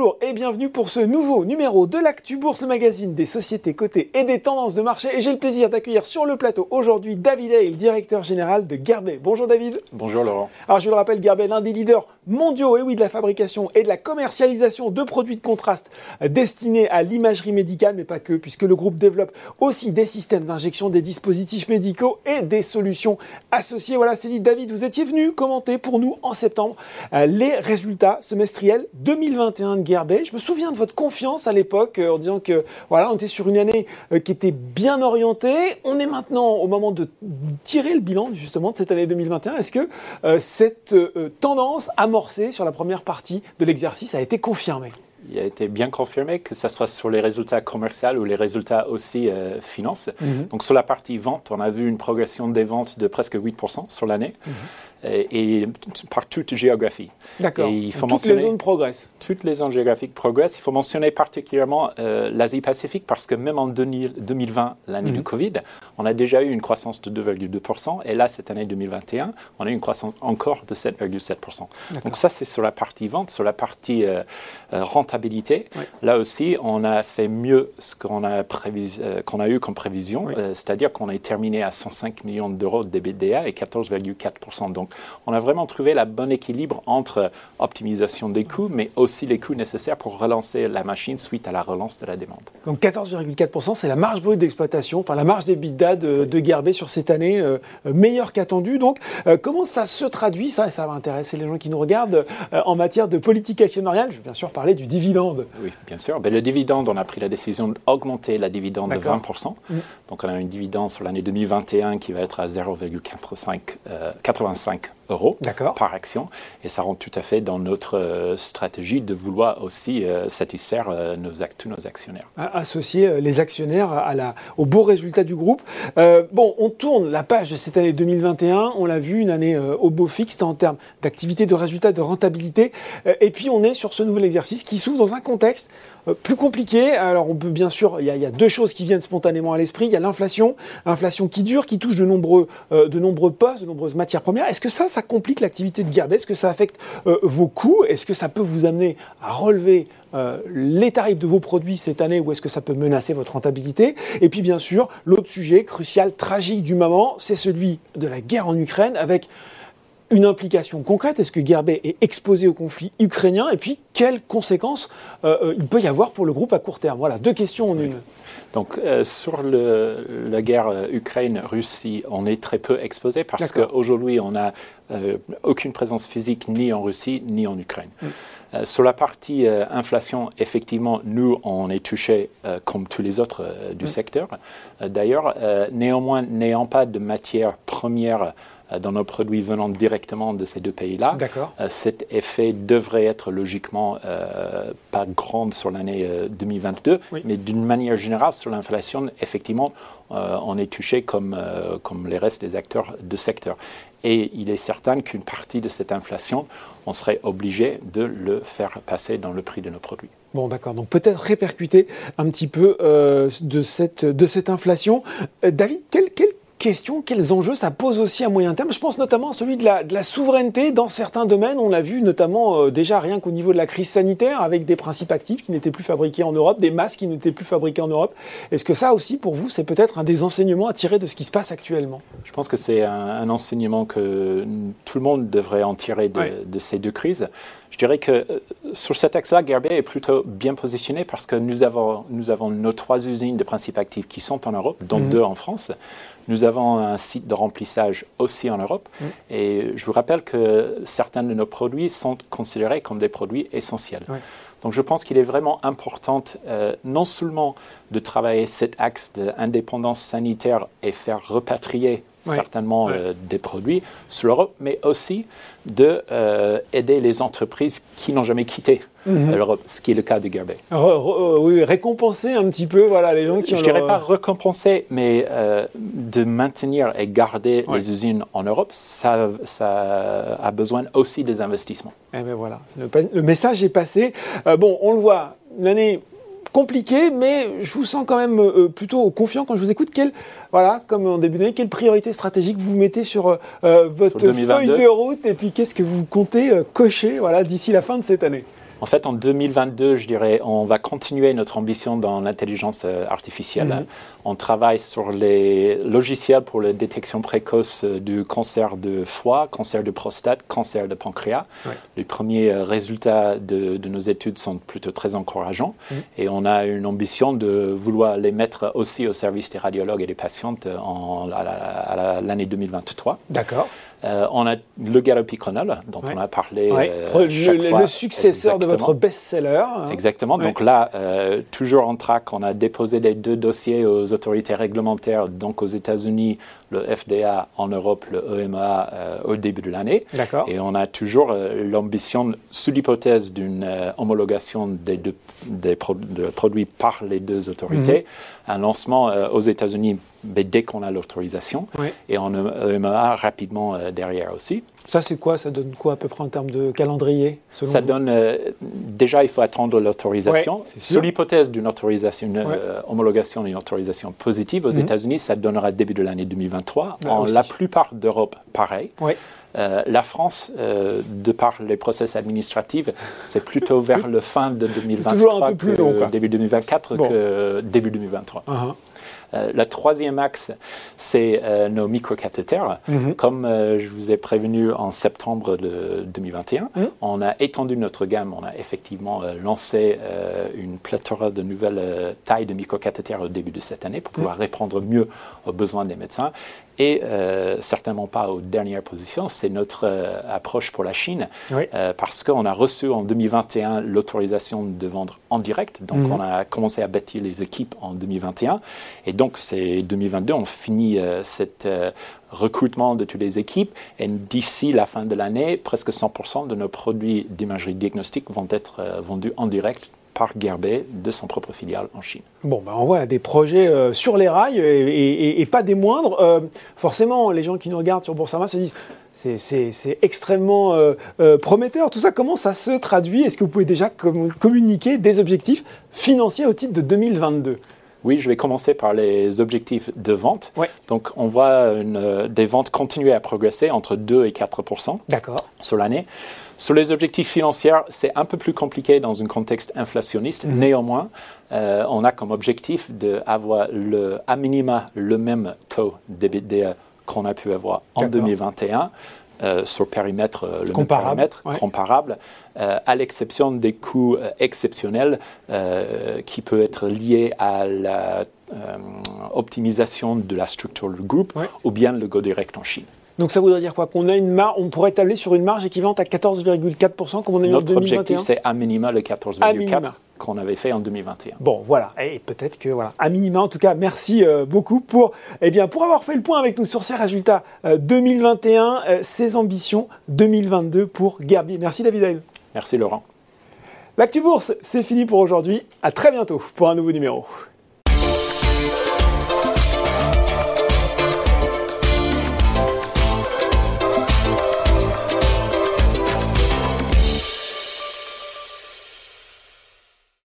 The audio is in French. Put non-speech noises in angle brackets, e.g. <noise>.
Bonjour et bienvenue pour ce nouveau numéro de l'Actu Bourse, le magazine des sociétés cotées et des tendances de marché. Et j'ai le plaisir d'accueillir sur le plateau aujourd'hui David Hale, directeur général de Gerbet. Bonjour David. Bonjour Laurent. Alors je le rappelle, Gerbet, l'un des leaders mondiaux et oui, de la fabrication et de la commercialisation de produits de contraste destinés à l'imagerie médicale, mais pas que, puisque le groupe développe aussi des systèmes d'injection, des dispositifs médicaux et des solutions associées. Voilà, c'est dit. David, vous étiez venu commenter pour nous en septembre euh, les résultats semestriels 2021 de Je me souviens de votre confiance à l'époque euh, en disant que voilà, on était sur une année euh, qui était bien orientée. On est maintenant au moment de tirer le bilan justement de cette année 2021. Est-ce que euh, cette tendance amorcée sur la première partie de l'exercice a été confirmée? Il a été bien confirmé que ce soit sur les résultats commerciaux ou les résultats aussi euh, finances. Mhm. Donc sur la partie vente, on a vu une progression des ventes de presque 8% sur l'année. Mhm et, par toute géographie. D'accord. Toutes les zones progressent. Toutes les zones géographiques progressent. Il faut mentionner particulièrement euh, l'Asie-Pacifique parce que même en 2020, l'année du mhm. Covid, on a déjà eu une croissance de 2,2%. Et là, cette année 2021, on a eu une croissance encore de 7,7%. Donc ça, c'est sur la partie vente. Sur la partie euh, euh, rentabilité, là aussi, on a fait mieux ce qu'on a, qu'on a eu comme prévision. C'est-à-dire qu'on a terminé à 105 millions d'euros de DBDA et 14,4%. Donc on a vraiment trouvé le bon équilibre entre optimisation des coûts, mais aussi les coûts nécessaires pour relancer la machine suite à la relance de la demande. Donc 14,4%, c'est la marge brute d'exploitation, enfin la marge des de, de Gerbet sur cette année, euh, meilleure qu'attendue. Donc euh, comment ça se traduit, ça, et ça va intéresser les gens qui nous regardent, euh, en matière de politique actionnariale Je vais bien sûr parler du dividende. Oui, bien sûr. Ben, le dividende, on a pris la décision d'augmenter la dividende de 20%. Mm. Donc on a une dividende sur l'année 2021 qui va être à 0,85 Bank. Euros par action. Et ça rentre tout à fait dans notre euh, stratégie de vouloir aussi euh, satisfaire euh, tous nos actionnaires. Associer les actionnaires à la, au beau résultat du groupe. bon, on tourne la page de cette année 2021. On l'a vu, une année au beau fixe en termes d'activité, de résultats, de rentabilité. et puis on est sur ce nouvel exercice qui s'ouvre dans un contexte plus compliqué. Alors on peut bien sûr, il y, y, a deux choses qui viennent spontanément à l'esprit. Il y a l'inflation, inflation qui dure, qui touche de nombreux, de nombreux postes, de nombreuses matières premières. Est-ce que ça, ça complique l'activité de Gearbet Est-ce que ça affecte euh, vos coûts? Est-ce que ça peut vous amener à relever euh, les tarifs de vos produits cette année ou est-ce que ça peut menacer votre rentabilité? Et puis bien sûr, l'autre sujet crucial, tragique du moment, c'est celui de la guerre en Ukraine avec une implication concrète Est-ce que Gerbet est exposé au conflit ukrainien Et puis, quelles conséquences euh, il peut y avoir pour le groupe à court terme Voilà, deux questions en une. Donc, euh, sur le, la guerre euh, Ukraine-Russie, on est très peu exposé parce qu'aujourd'hui, on n'a euh, aucune présence physique ni en Russie ni en Ukraine. Mm. sur la partie inflation, effectivement, nous, on est touché comme tous les autres du mm. secteur. D'ailleurs, néanmoins, n'ayant pas de matière première euh, dans nos produits venant directement de ces deux pays-là. Euh, cet effet devrait être logiquement euh, pas grand sur l'année 2022, mais d'une manière générale, sur l'inflation, effectivement, on est touché comme, comme les restes des acteurs de secteur. Et il est certain qu'une partie de cette inflation, on serait obligé de le faire passer dans le prix de nos produits. Bon, d'accord. Donc peut-être répercuter un petit peu de, cette, de cette inflation. David, quel, quel question, quels enjeux ça pose aussi à moyen terme Je pense notamment à celui de la, de la souveraineté dans certains domaines. On l'a vu notamment euh, déjà rien qu'au niveau de la crise sanitaire avec des principes actifs qui n'étaient plus fabriqués en Europe, des masques qui n'étaient plus fabriqués en Europe. Est-ce que ça aussi, pour vous, c'est peut-être un des enseignements à tirer de ce qui se passe actuellement? Je pense que c'est un, enseignement que tout le monde devrait en tirer de, ces deux crises. Je dirais que euh, sur cet axe-là, Gerbet est plutôt bien positionné parce que nous avons, nous avons nos trois usines de principes actifs qui sont en Europe, dont mhm. deux en France. Nous avons un site de remplissage aussi en Europe. Mm. Et je vous rappelle que certains de nos produits sont considérés comme des produits essentiels. Donc je pense qu'il est vraiment important euh, non seulement de travailler cet axe d'indépendance sanitaire et faire repatrier certainement euh, des produits sur l'Europe, mais aussi de euh, aider les entreprises qui n'ont jamais quitté mhm. l'Europe, ce qui est le cas de Gerbet. oui, récompenser un petit peu voilà, les gens qui ont... Je ne dirais pas récompenser, mais euh, de maintenir et garder les usines en Europe, ça, ça, a besoin aussi des investissements. Eh ben voilà, le, le, message est passé. bon, on le voit, l'année compliqué, mais je vous sens quand même euh, plutôt confiant quand je vous écoute. Quelle, voilà, comme en début d'année, quelle priorité stratégique vous mettez sur euh, votre feuille de route et puis qu'est-ce que vous comptez euh, cocher voilà, d'ici la fin de cette année? En fait, en 2022, je dirais, on va continuer notre ambition dans l'intelligence euh, artificielle. Mhm. On travaille sur les logiciels pour la détection précoce euh, du cancer de foie, cancer de prostate, cancer de pancréas. Les premiers euh, résultats de, nos études sont plutôt très encourageants mhm. et on a une ambition de vouloir les mettre aussi au service des radiologues et des patientes en, à l'année 2023. D'accord. Euh, on a le galopicronol, dont on a parlé euh, le, successeur de votre best-seller. Hein. Exactement. Donc là, euh, toujours en track, on a déposé les deux dossiers aux autorités réglementaires, donc aux États-Unis, le FDA, en Europe, le EMA, au début de l'année. D'accord. Et on a toujours l'ambition, sous l'hypothèse d'une homologation des, deux, des produits par les deux autorités, mhm. un lancement aux États-Unis dès qu'on a l'autorisation. Et on EMA rapidement derrière aussi. Ça, c'est quoi? Ça donne quoi à peu près en termes de calendrier Ça donne. Euh, déjà, il faut attendre l'autorisation. Sous l'hypothèse d'une autorisation, une euh, homologation d'une autorisation positive aux mhm. États-Unis, ça donnera début de l'année 2023. en la plupart d'Europe, pareil. Euh, la France, de par les process administratifs, c'est plutôt <laughs> vers le fin de 2023 que début 2024 que début 2023. Euh, la troisième axe, c'est euh, nos microcathéters. Mhm. Comme euh, je vous ai prévenu en septembre de 2021, mhm. on a étendu notre gamme. On a effectivement lancé une pléthore de nouvelles tailles de microcathéters au début de cette année pour pouvoir mhm. répondre mieux aux besoins des médecins et certainement pas aux dernières positions. C'est notre approche pour la Chine parce qu'on a reçu en 2021 l'autorisation de vendre en direct. Donc, on a commencé à bâtir les équipes en 2021 et donc, c'est 2022, on finit euh, cet euh, recrutement de toutes les équipes. Et d'ici la fin de l'année, presque 100% de nos produits d'imagerie diagnostique vont être euh, vendus en direct par Gerbet de son propre filiale en Chine. Bon, ben on voit des projets sur les rails et, pas des moindres. forcément, les gens qui nous regardent sur Boursorama se disent c'est extrêmement prometteur. Tout ça, comment ça se traduit? Est-ce que vous pouvez déjà communiquer des objectifs financiers au titre de 2022 oui, je vais commencer par les objectifs de vente. Donc, on voit une, des ventes continuer à progresser entre 2 et 4 sur l'année. Sur les objectifs financiers, c'est un peu plus compliqué dans un contexte inflationniste. Mhm. Néanmoins, euh, on a comme objectif d'avoir le, à minima le même taux d'EBITDA qu'on a pu avoir en 2021 euh, sur périmètre, euh, le comparable, même périmètre, comparable, euh, à l'exception des coûts exceptionnels qui peuvent être liés à l'optimisation de la structure du groupe ou bien le Go Direct en Chine. Donc ça voudrait dire quoi? Qu'on a une marge, on pourrait établir sur une marge équivalente à 14,4% comme on a eu en 2021 Notre objectif, c'est à minima le 14,4% qu'on avait fait en 2021. Bon, voilà. Et peut-être que, voilà, à minima, en tout cas, merci euh, beaucoup pour, eh bien, pour avoir fait le point avec nous sur ces résultats 2021, euh, euh, ces ambitions 2022 pour Gerbier. Merci David Merci Laurent. L'actu bourse, c'est fini pour aujourd'hui. À très bientôt pour un nouveau numéro.